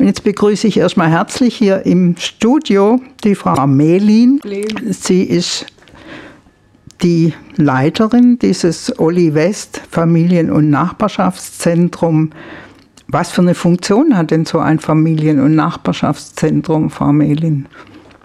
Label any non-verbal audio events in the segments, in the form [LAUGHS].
Und jetzt begrüße ich erstmal herzlich hier im Studio die Frau Melin. Sie ist die Leiterin dieses Olli West Familien- und Nachbarschaftszentrum. Was für eine Funktion hat denn so ein Familien- und Nachbarschaftszentrum, Frau Melin?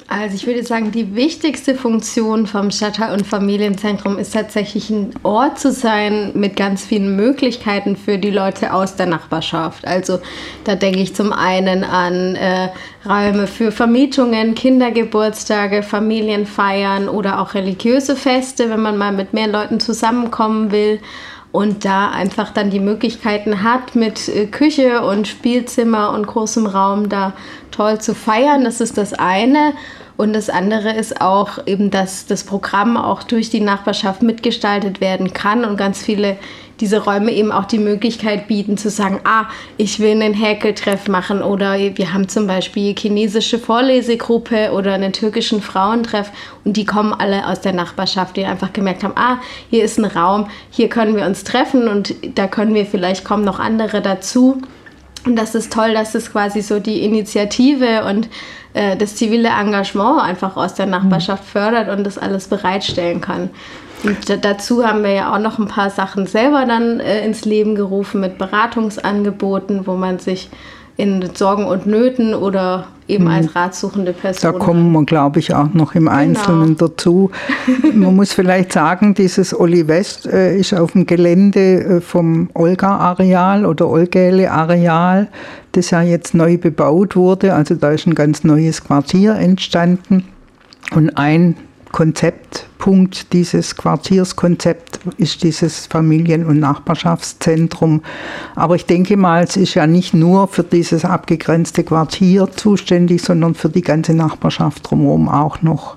Also ich würde sagen, die wichtigste Funktion vom Stadtteil- und Familienzentrum ist tatsächlich ein Ort zu sein mit ganz vielen Möglichkeiten für die Leute aus der Nachbarschaft. Also da denke ich zum einen an äh, Räume für Vermietungen, Kindergeburtstage, Familienfeiern oder auch religiöse Feste, wenn man mal mit mehr Leuten zusammenkommen will und da einfach dann die Möglichkeiten hat, mit äh, Küche und Spielzimmer und großem Raum da toll zu feiern. Das ist das eine. Und das andere ist auch eben, dass das Programm auch durch die Nachbarschaft mitgestaltet werden kann und ganz viele diese Räume eben auch die Möglichkeit bieten zu sagen, ah, ich will einen Häkeltreff machen oder wir haben zum Beispiel chinesische Vorlesegruppe oder einen türkischen Frauentreff und die kommen alle aus der Nachbarschaft, die einfach gemerkt haben, ah, hier ist ein Raum, hier können wir uns treffen und da können wir vielleicht kommen noch andere dazu. Und das ist toll, dass es quasi so die Initiative und äh, das zivile Engagement einfach aus der Nachbarschaft fördert und das alles bereitstellen kann. Und dazu haben wir ja auch noch ein paar Sachen selber dann äh, ins Leben gerufen mit Beratungsangeboten, wo man sich in Sorgen und Nöten oder eben mhm. als ratsuchende Person. Da kommen wir, glaube ich, auch noch im Einzelnen genau. dazu. [LAUGHS] Man muss vielleicht sagen, dieses Olli West äh, ist auf dem Gelände äh, vom Olga-Areal oder Olgäle-Areal, das ja jetzt neu bebaut wurde. Also da ist ein ganz neues Quartier entstanden. Und ein Konzeptpunkt dieses Quartierskonzept ist dieses Familien- und Nachbarschaftszentrum. Aber ich denke mal, es ist ja nicht nur für dieses abgegrenzte Quartier zuständig, sondern für die ganze Nachbarschaft drumherum auch noch.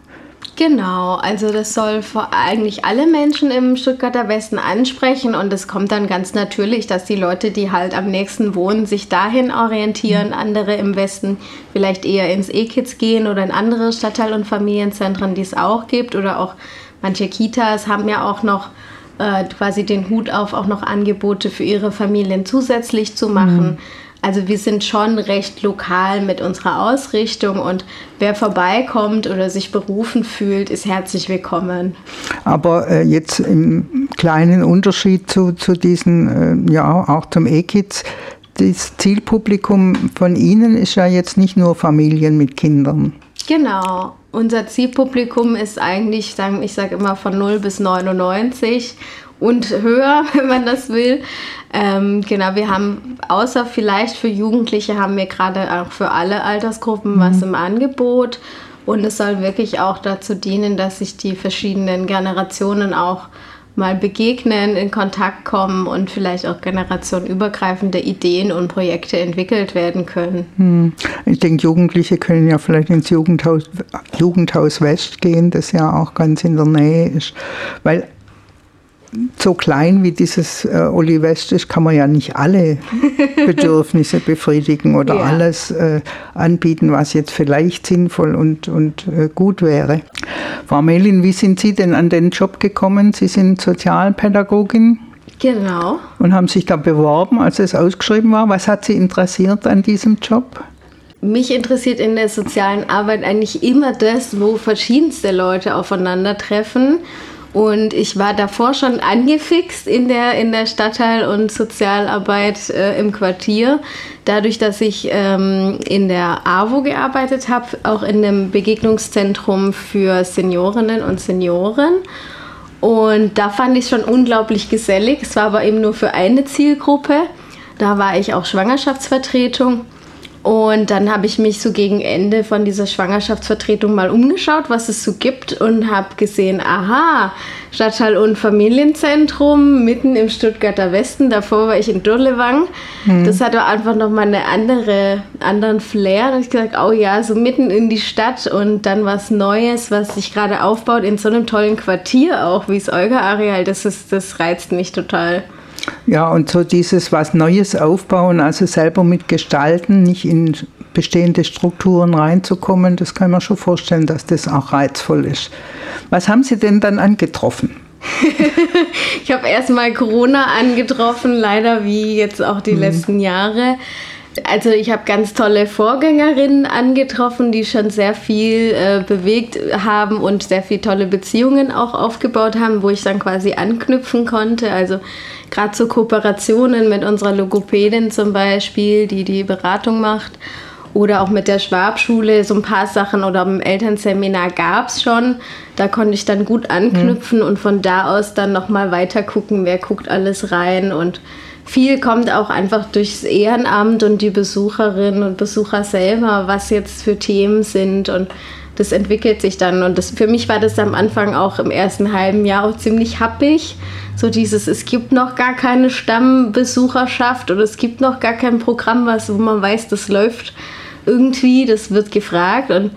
Genau, also das soll vor eigentlich alle Menschen im Stuttgarter Westen ansprechen und es kommt dann ganz natürlich, dass die Leute, die halt am nächsten wohnen, sich dahin orientieren, andere im Westen vielleicht eher ins E-Kids gehen oder in andere Stadtteil- und Familienzentren, die es auch gibt oder auch manche Kitas haben ja auch noch äh, quasi den Hut auf, auch noch Angebote für ihre Familien zusätzlich zu machen. Mhm. Also wir sind schon recht lokal mit unserer Ausrichtung und wer vorbeikommt oder sich berufen fühlt, ist herzlich willkommen. Aber äh, jetzt im kleinen Unterschied zu, zu diesen, äh, ja, auch zum E-Kids, das Zielpublikum von Ihnen ist ja jetzt nicht nur Familien mit Kindern. Genau. Unser Zielpublikum ist eigentlich, ich sage immer von 0 bis 99 und höher, [LAUGHS] wenn man das will. Ähm, genau, wir haben außer vielleicht für Jugendliche haben wir gerade auch für alle Altersgruppen mhm. was im Angebot. Und es soll wirklich auch dazu dienen, dass sich die verschiedenen Generationen auch mal begegnen, in Kontakt kommen und vielleicht auch generationenübergreifende Ideen und Projekte entwickelt werden können. Hm. Ich denke, Jugendliche können ja vielleicht ins Jugendhaus, Jugendhaus West gehen, das ja auch ganz in der Nähe ist. Weil so klein wie dieses äh, Oli West ist, kann man ja nicht alle [LAUGHS] Bedürfnisse befriedigen oder ja. alles äh, anbieten, was jetzt vielleicht sinnvoll und, und äh, gut wäre. Frau Melin, wie sind Sie denn an den Job gekommen? Sie sind Sozialpädagogin. Genau. Und haben sich da beworben, als es ausgeschrieben war. Was hat Sie interessiert an diesem Job? Mich interessiert in der sozialen Arbeit eigentlich immer das, wo verschiedenste Leute aufeinandertreffen und ich war davor schon angefixt in der, in der Stadtteil- und Sozialarbeit äh, im Quartier. Dadurch, dass ich ähm, in der AWO gearbeitet habe, auch in dem Begegnungszentrum für Seniorinnen und Senioren. Und da fand ich es schon unglaublich gesellig. Es war aber eben nur für eine Zielgruppe. Da war ich auch Schwangerschaftsvertretung. Und dann habe ich mich so gegen Ende von dieser Schwangerschaftsvertretung mal umgeschaut, was es so gibt und habe gesehen, aha, Stadtteil- und Familienzentrum mitten im Stuttgarter Westen. Davor war ich in Durlewang. Hm. Das hatte einfach nochmal eine andere, anderen Flair. Da habe ich gesagt, oh ja, so mitten in die Stadt und dann was Neues, was sich gerade aufbaut in so einem tollen Quartier auch, wie das Olga-Areal. Das, das reizt mich total. Ja, und so dieses was Neues aufbauen, also selber mitgestalten, nicht in bestehende Strukturen reinzukommen, das kann man schon vorstellen, dass das auch reizvoll ist. Was haben Sie denn dann angetroffen? [LAUGHS] ich habe erstmal Corona angetroffen, leider wie jetzt auch die mhm. letzten Jahre. Also ich habe ganz tolle Vorgängerinnen angetroffen, die schon sehr viel äh, bewegt haben und sehr viele tolle Beziehungen auch aufgebaut haben, wo ich dann quasi anknüpfen konnte. Also gerade so Kooperationen mit unserer Logopädin zum Beispiel, die die Beratung macht. Oder auch mit der Schwabschule, so ein paar Sachen oder im Elternseminar gab es schon. Da konnte ich dann gut anknüpfen mhm. und von da aus dann nochmal weiter gucken, wer guckt alles rein und viel kommt auch einfach durchs Ehrenamt und die Besucherinnen und Besucher selber, was jetzt für Themen sind und das entwickelt sich dann. Und das, für mich war das am Anfang auch im ersten halben Jahr auch ziemlich happig. So dieses, es gibt noch gar keine Stammbesucherschaft oder es gibt noch gar kein Programm, was, wo man weiß, das läuft irgendwie, das wird gefragt. Und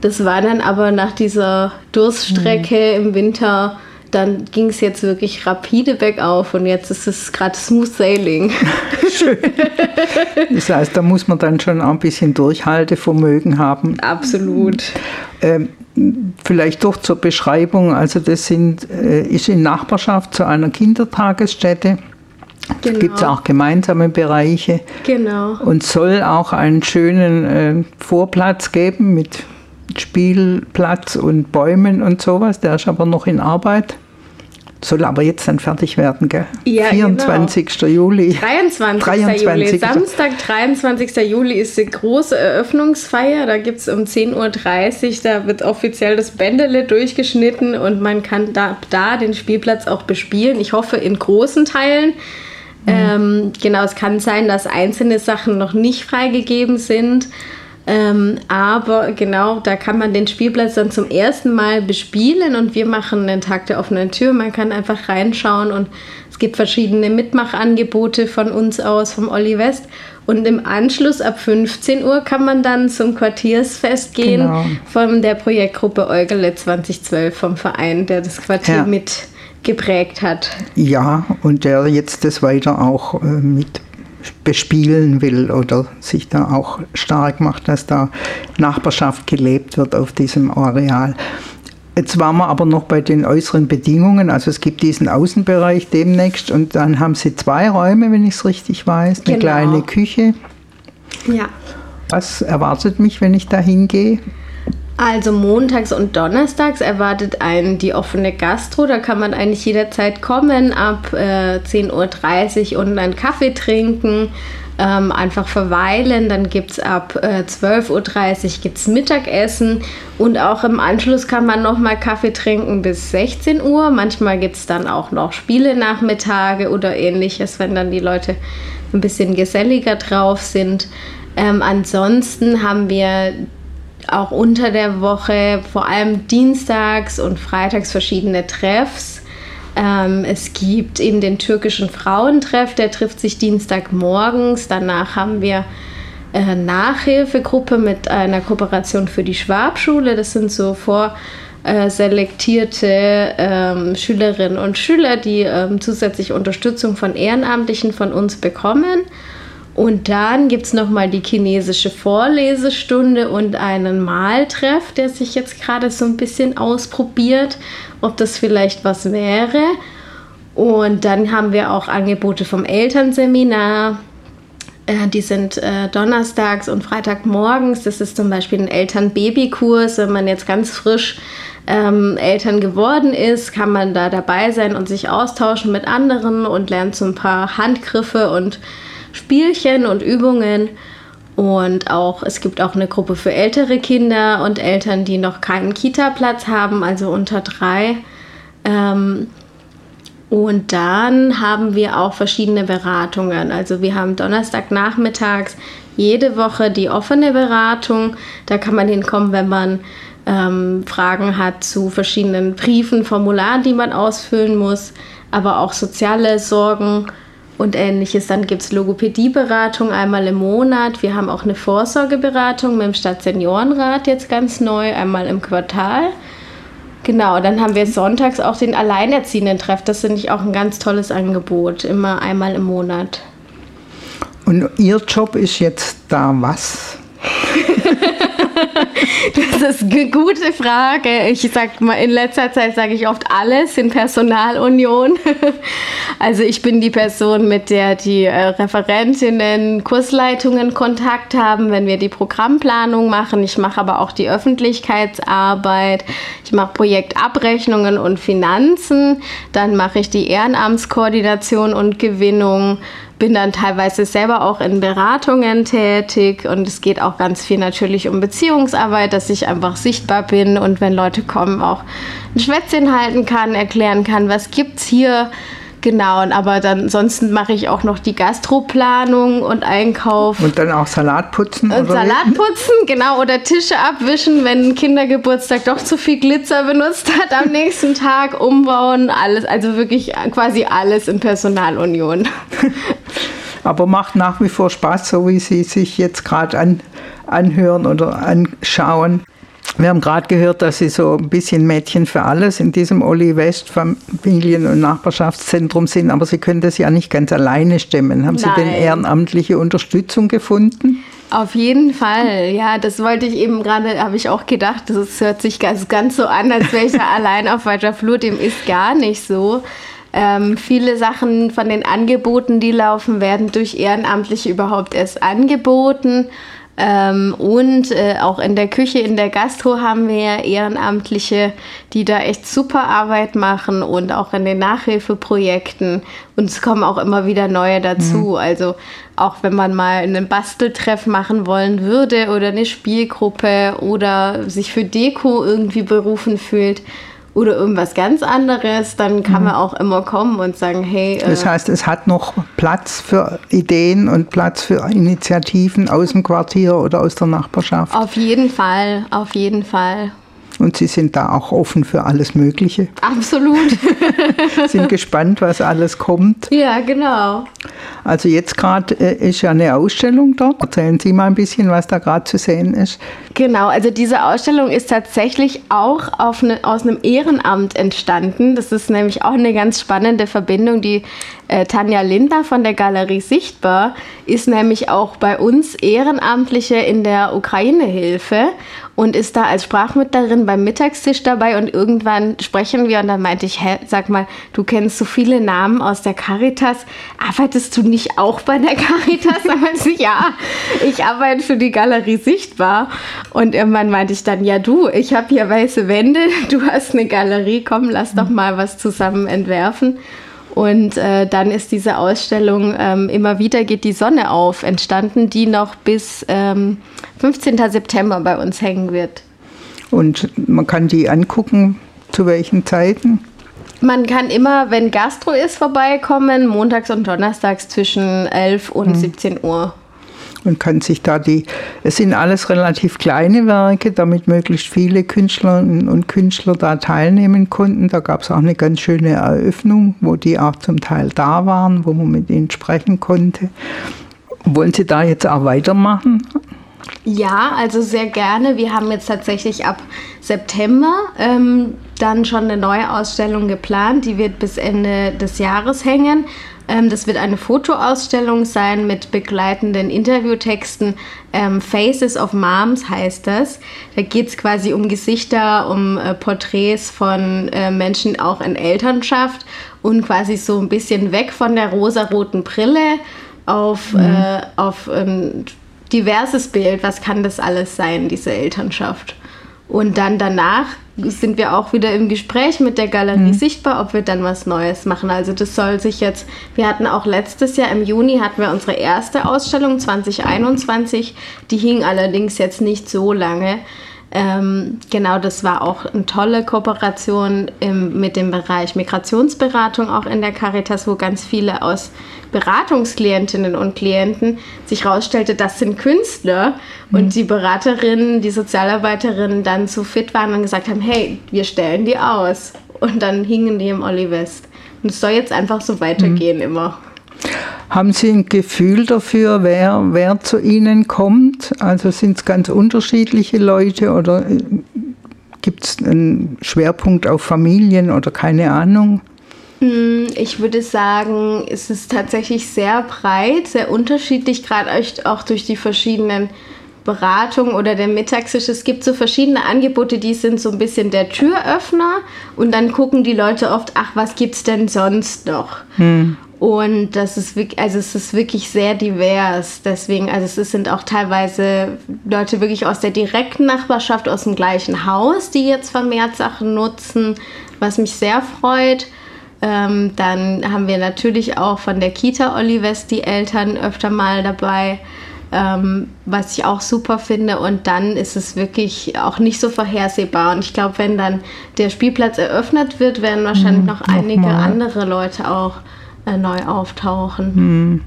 das war dann aber nach dieser Durststrecke mhm. im Winter dann ging es jetzt wirklich rapide bergauf und jetzt ist es gerade Smooth Sailing. [LAUGHS] Schön. Das heißt, da muss man dann schon ein bisschen Durchhaltevermögen haben. Absolut. Ähm, vielleicht doch zur Beschreibung, also das sind, äh, ist in Nachbarschaft zu einer Kindertagesstätte. Genau. Gibt es auch gemeinsame Bereiche. Genau. Und soll auch einen schönen äh, Vorplatz geben mit Spielplatz und Bäumen und sowas. Der ist aber noch in Arbeit. Soll aber jetzt dann fertig werden, gell? Ja, 24. Genau. Juli. 23. 23. Juli. Samstag, 23. Juli ist die große Eröffnungsfeier. Da gibt es um 10.30 Uhr, da wird offiziell das Bändele durchgeschnitten und man kann da, da den Spielplatz auch bespielen. Ich hoffe in großen Teilen. Mhm. Ähm, genau, es kann sein, dass einzelne Sachen noch nicht freigegeben sind. Ähm, aber genau, da kann man den Spielplatz dann zum ersten Mal bespielen und wir machen einen Tag der offenen Tür. Man kann einfach reinschauen und es gibt verschiedene Mitmachangebote von uns aus, vom Olli West. Und im Anschluss ab 15 Uhr kann man dann zum Quartiersfest gehen genau. von der Projektgruppe Eugele 2012 vom Verein, der das Quartier ja. mit geprägt hat. Ja, und der jetzt das weiter auch äh, mit bespielen will oder sich da auch stark macht, dass da Nachbarschaft gelebt wird auf diesem Areal. Jetzt waren wir aber noch bei den äußeren Bedingungen. Also es gibt diesen Außenbereich demnächst und dann haben Sie zwei Räume, wenn ich es richtig weiß, eine genau. kleine Küche. Ja. Was erwartet mich, wenn ich da hingehe? Also montags und donnerstags erwartet einen die offene Gastro. Da kann man eigentlich jederzeit kommen, ab äh, 10.30 Uhr und einen Kaffee trinken, ähm, einfach verweilen. Dann gibt es ab äh, 12.30 Uhr gibt's Mittagessen und auch im Anschluss kann man nochmal Kaffee trinken bis 16 Uhr. Manchmal gibt es dann auch noch Spiele-Nachmittage oder ähnliches, wenn dann die Leute ein bisschen geselliger drauf sind. Ähm, ansonsten haben wir auch unter der Woche, vor allem dienstags und freitags verschiedene Treffs. Ähm, es gibt eben den türkischen Frauentreff, der trifft sich Dienstagmorgens. Danach haben wir äh, Nachhilfegruppe mit einer Kooperation für die Schwabschule. Das sind so vorselektierte ähm, Schülerinnen und Schüler, die ähm, zusätzlich Unterstützung von Ehrenamtlichen von uns bekommen. Und dann gibt es nochmal die chinesische Vorlesestunde und einen Maltreff, der sich jetzt gerade so ein bisschen ausprobiert, ob das vielleicht was wäre. Und dann haben wir auch Angebote vom Elternseminar. Äh, die sind äh, donnerstags und freitagmorgens. Das ist zum Beispiel ein Eltern-Baby-Kurs. Wenn man jetzt ganz frisch ähm, Eltern geworden ist, kann man da dabei sein und sich austauschen mit anderen und lernt so ein paar Handgriffe und Spielchen und Übungen. Und auch, es gibt auch eine Gruppe für ältere Kinder und Eltern, die noch keinen Kita-Platz haben, also unter drei. Ähm, und dann haben wir auch verschiedene Beratungen. Also wir haben Donnerstagnachmittags jede Woche die offene Beratung. Da kann man hinkommen, wenn man ähm, Fragen hat zu verschiedenen Briefen, Formularen, die man ausfüllen muss, aber auch soziale Sorgen und ähnliches. Dann gibt es Logopädieberatung einmal im Monat. Wir haben auch eine Vorsorgeberatung mit dem Stadtseniorenrat jetzt ganz neu, einmal im Quartal. Genau, dann haben wir sonntags auch den Alleinerziehenden-Treff. Das finde ich auch ein ganz tolles Angebot, immer einmal im Monat. Und Ihr Job ist jetzt da was? Das ist eine gute Frage. Ich sag mal, in letzter Zeit sage ich oft alles in Personalunion. [LAUGHS] also ich bin die Person, mit der die äh, Referentinnen, Kursleitungen Kontakt haben, wenn wir die Programmplanung machen. Ich mache aber auch die Öffentlichkeitsarbeit. Ich mache Projektabrechnungen und Finanzen. Dann mache ich die Ehrenamtskoordination und Gewinnung bin dann teilweise selber auch in Beratungen tätig und es geht auch ganz viel natürlich um Beziehungsarbeit, dass ich einfach sichtbar bin und wenn Leute kommen, auch ein Schwätzchen halten kann, erklären kann, was gibt's hier. Genau, und aber dann ansonsten mache ich auch noch die Gastroplanung und Einkauf. Und dann auch Salat putzen? Und Salat putzen, genau, oder Tische abwischen, wenn ein Kindergeburtstag doch zu viel Glitzer benutzt hat am nächsten Tag, umbauen, alles, also wirklich quasi alles in Personalunion. [LAUGHS] aber macht nach wie vor Spaß, so wie Sie sich jetzt gerade an, anhören oder anschauen. Wir haben gerade gehört, dass Sie so ein bisschen Mädchen für alles in diesem Olli West Familien- und Nachbarschaftszentrum sind, aber Sie können das ja nicht ganz alleine stemmen. Haben Nein. Sie denn ehrenamtliche Unterstützung gefunden? Auf jeden Fall, ja, das wollte ich eben gerade, habe ich auch gedacht, das hört sich ganz, ganz so an, als wäre ich ja [LAUGHS] allein auf weiter Flur, dem ist gar nicht so. Ähm, viele Sachen von den Angeboten, die laufen, werden durch Ehrenamtliche überhaupt erst angeboten. Ähm, und äh, auch in der Küche, in der Gastro haben wir ja Ehrenamtliche, die da echt super Arbeit machen und auch in den Nachhilfeprojekten. Und es kommen auch immer wieder neue dazu. Mhm. Also auch wenn man mal einen Basteltreff machen wollen würde oder eine Spielgruppe oder sich für Deko irgendwie berufen fühlt, oder irgendwas ganz anderes, dann kann mhm. man auch immer kommen und sagen, hey. Äh, das heißt, es hat noch Platz für Ideen und Platz für Initiativen aus dem Quartier oder aus der Nachbarschaft. Auf jeden Fall, auf jeden Fall. Und Sie sind da auch offen für alles Mögliche. Absolut. [LAUGHS] sind gespannt, was alles kommt. Ja, genau. Also jetzt gerade äh, ist ja eine Ausstellung dort. Erzählen Sie mal ein bisschen, was da gerade zu sehen ist. Genau, also diese Ausstellung ist tatsächlich auch eine, aus einem Ehrenamt entstanden. Das ist nämlich auch eine ganz spannende Verbindung. Die äh, Tanja Lindner von der Galerie Sichtbar ist nämlich auch bei uns Ehrenamtliche in der Ukraine-Hilfe und ist da als Sprachmittlerin beim Mittagstisch dabei und irgendwann sprechen wir und dann meinte ich, hä, sag mal, du kennst so viele Namen aus der Caritas, arbeitest du nicht auch bei der Caritas? [LAUGHS] Dann meinte ich, ja, ich arbeite für die Galerie Sichtbar und irgendwann meinte ich dann, ja du, ich habe hier weiße Wände, du hast eine Galerie, komm, lass doch mal was zusammen entwerfen. Und äh, dann ist diese Ausstellung ähm, Immer wieder geht die Sonne auf entstanden, die noch bis ähm, 15. September bei uns hängen wird. Und man kann die angucken, zu welchen Zeiten? Man kann immer, wenn Gastro ist, vorbeikommen, montags und donnerstags zwischen 11 und hm. 17 Uhr und kann sich da die, es sind alles relativ kleine Werke, damit möglichst viele Künstlerinnen und Künstler da teilnehmen konnten. Da gab es auch eine ganz schöne Eröffnung, wo die auch zum Teil da waren, wo man mit ihnen sprechen konnte. Wollen Sie da jetzt auch weitermachen? Ja, also sehr gerne. Wir haben jetzt tatsächlich ab September ähm, dann schon eine neue Ausstellung geplant. Die wird bis Ende des Jahres hängen. Ähm, das wird eine Fotoausstellung sein mit begleitenden Interviewtexten. Ähm, Faces of Moms heißt das. Da geht es quasi um Gesichter, um äh, Porträts von äh, Menschen auch in Elternschaft und quasi so ein bisschen weg von der rosaroten Brille auf, mhm. äh, auf ein diverses Bild. Was kann das alles sein, diese Elternschaft? Und dann danach sind wir auch wieder im Gespräch mit der Galerie mhm. sichtbar, ob wir dann was Neues machen. Also das soll sich jetzt, wir hatten auch letztes Jahr im Juni hatten wir unsere erste Ausstellung 2021, die hing allerdings jetzt nicht so lange. Ähm, genau, das war auch eine tolle Kooperation im, mit dem Bereich Migrationsberatung auch in der Caritas, wo ganz viele aus Beratungsklientinnen und Klienten sich herausstellte, das sind Künstler mhm. und die Beraterinnen, die Sozialarbeiterinnen dann so fit waren und gesagt haben, hey, wir stellen die aus. Und dann hingen die im Olli West. Und es soll jetzt einfach so weitergehen mhm. immer. Haben Sie ein Gefühl dafür, wer, wer zu Ihnen kommt? Also sind es ganz unterschiedliche Leute oder äh, gibt es einen Schwerpunkt auf Familien oder keine Ahnung? Hm, ich würde sagen, es ist tatsächlich sehr breit, sehr unterschiedlich, gerade auch durch die verschiedenen Beratung oder der Mittagstisch. Es gibt so verschiedene Angebote, die sind so ein bisschen der Türöffner und dann gucken die Leute oft, ach, was gibt's denn sonst noch? Hm. Und das ist wirklich, also es ist wirklich sehr divers. Deswegen, also es sind auch teilweise Leute wirklich aus der direkten Nachbarschaft, aus dem gleichen Haus, die jetzt vermehrt Sachen nutzen, was mich sehr freut. Ähm, dann haben wir natürlich auch von der Kita Olivest die Eltern öfter mal dabei, ähm, was ich auch super finde. Und dann ist es wirklich auch nicht so vorhersehbar. Und ich glaube, wenn dann der Spielplatz eröffnet wird, werden wahrscheinlich hm, noch einige noch andere Leute auch neu auftauchen. Hm.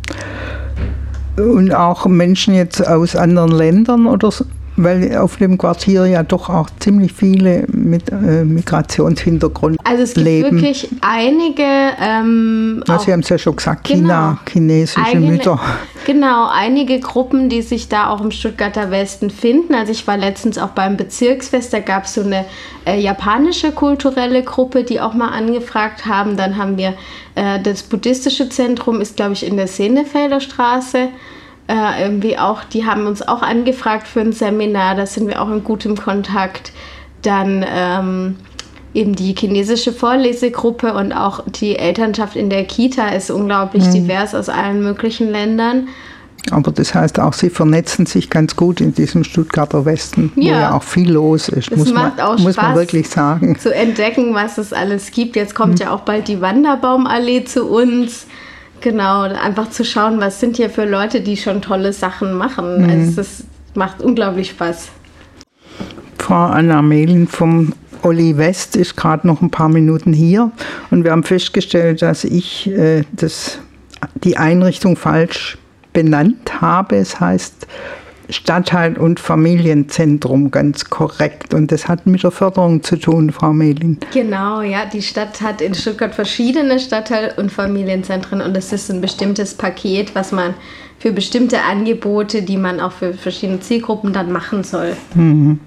Und auch Menschen jetzt aus anderen Ländern oder so? Weil auf dem Quartier ja doch auch ziemlich viele mit äh, Migrationshintergrund leben. Also es gibt leben. wirklich einige. Ähm, ja, Sie haben es ja schon gesagt, China, genau, chinesische eigene, Mütter. Genau, einige Gruppen, die sich da auch im Stuttgarter Westen finden. Also ich war letztens auch beim Bezirksfest, da gab es so eine äh, japanische kulturelle Gruppe, die auch mal angefragt haben. Dann haben wir äh, das buddhistische Zentrum, ist glaube ich in der Senefelder Straße äh, irgendwie auch, die haben uns auch angefragt für ein Seminar, da sind wir auch in gutem Kontakt. Dann ähm, eben die chinesische Vorlesegruppe und auch die Elternschaft in der Kita ist unglaublich mhm. divers aus allen möglichen Ländern. Aber das heißt auch, sie vernetzen sich ganz gut in diesem Stuttgarter Westen, ja. wo ja auch viel los ist, das muss, macht man, auch muss Spaß, man wirklich sagen. Zu entdecken, was es alles gibt. Jetzt kommt mhm. ja auch bald die Wanderbaumallee zu uns. Genau, einfach zu schauen, was sind hier für Leute, die schon tolle Sachen machen. Mhm. Also es macht unglaublich Spaß. Frau Anna Mehlin vom Olli West ist gerade noch ein paar Minuten hier und wir haben festgestellt, dass ich äh, das, die Einrichtung falsch benannt habe. Es heißt Stadtteil- und Familienzentrum ganz korrekt. Und das hat mit der Förderung zu tun, Frau Mehlin. Genau, ja. Die Stadt hat in Stuttgart verschiedene Stadtteil- und Familienzentren und es ist ein bestimmtes Paket, was man für bestimmte Angebote, die man auch für verschiedene Zielgruppen dann machen soll. Mhm.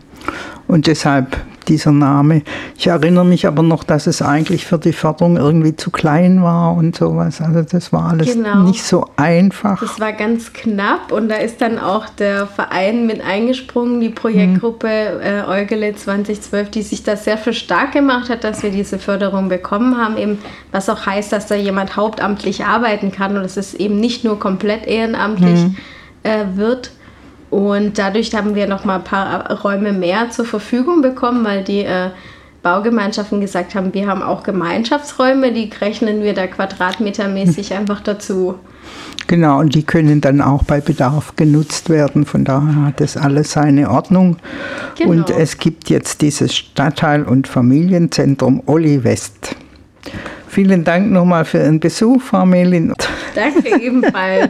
Und deshalb dieser Name. Ich erinnere mich aber noch, dass es eigentlich für die Förderung irgendwie zu klein war und sowas. Also das war alles genau. nicht so einfach. Das war ganz knapp und da ist dann auch der Verein mit eingesprungen, die Projektgruppe äh, Eugele 2012, die sich da sehr für stark gemacht hat, dass wir diese Förderung bekommen haben. Eben, was auch heißt, dass da jemand hauptamtlich arbeiten kann und es ist eben nicht nur komplett ehrenamtlich mhm. äh, wird. Und dadurch haben wir noch mal ein paar Räume mehr zur Verfügung bekommen, weil die äh, Baugemeinschaften gesagt haben, wir haben auch Gemeinschaftsräume, die rechnen wir da quadratmetermäßig einfach dazu. Genau, und die können dann auch bei Bedarf genutzt werden. Von daher hat das alles seine Ordnung. Genau. Und es gibt jetzt dieses Stadtteil- und Familienzentrum Olli West. Vielen Dank nochmal für Ihren Besuch, Frau Melin. Danke ebenfalls.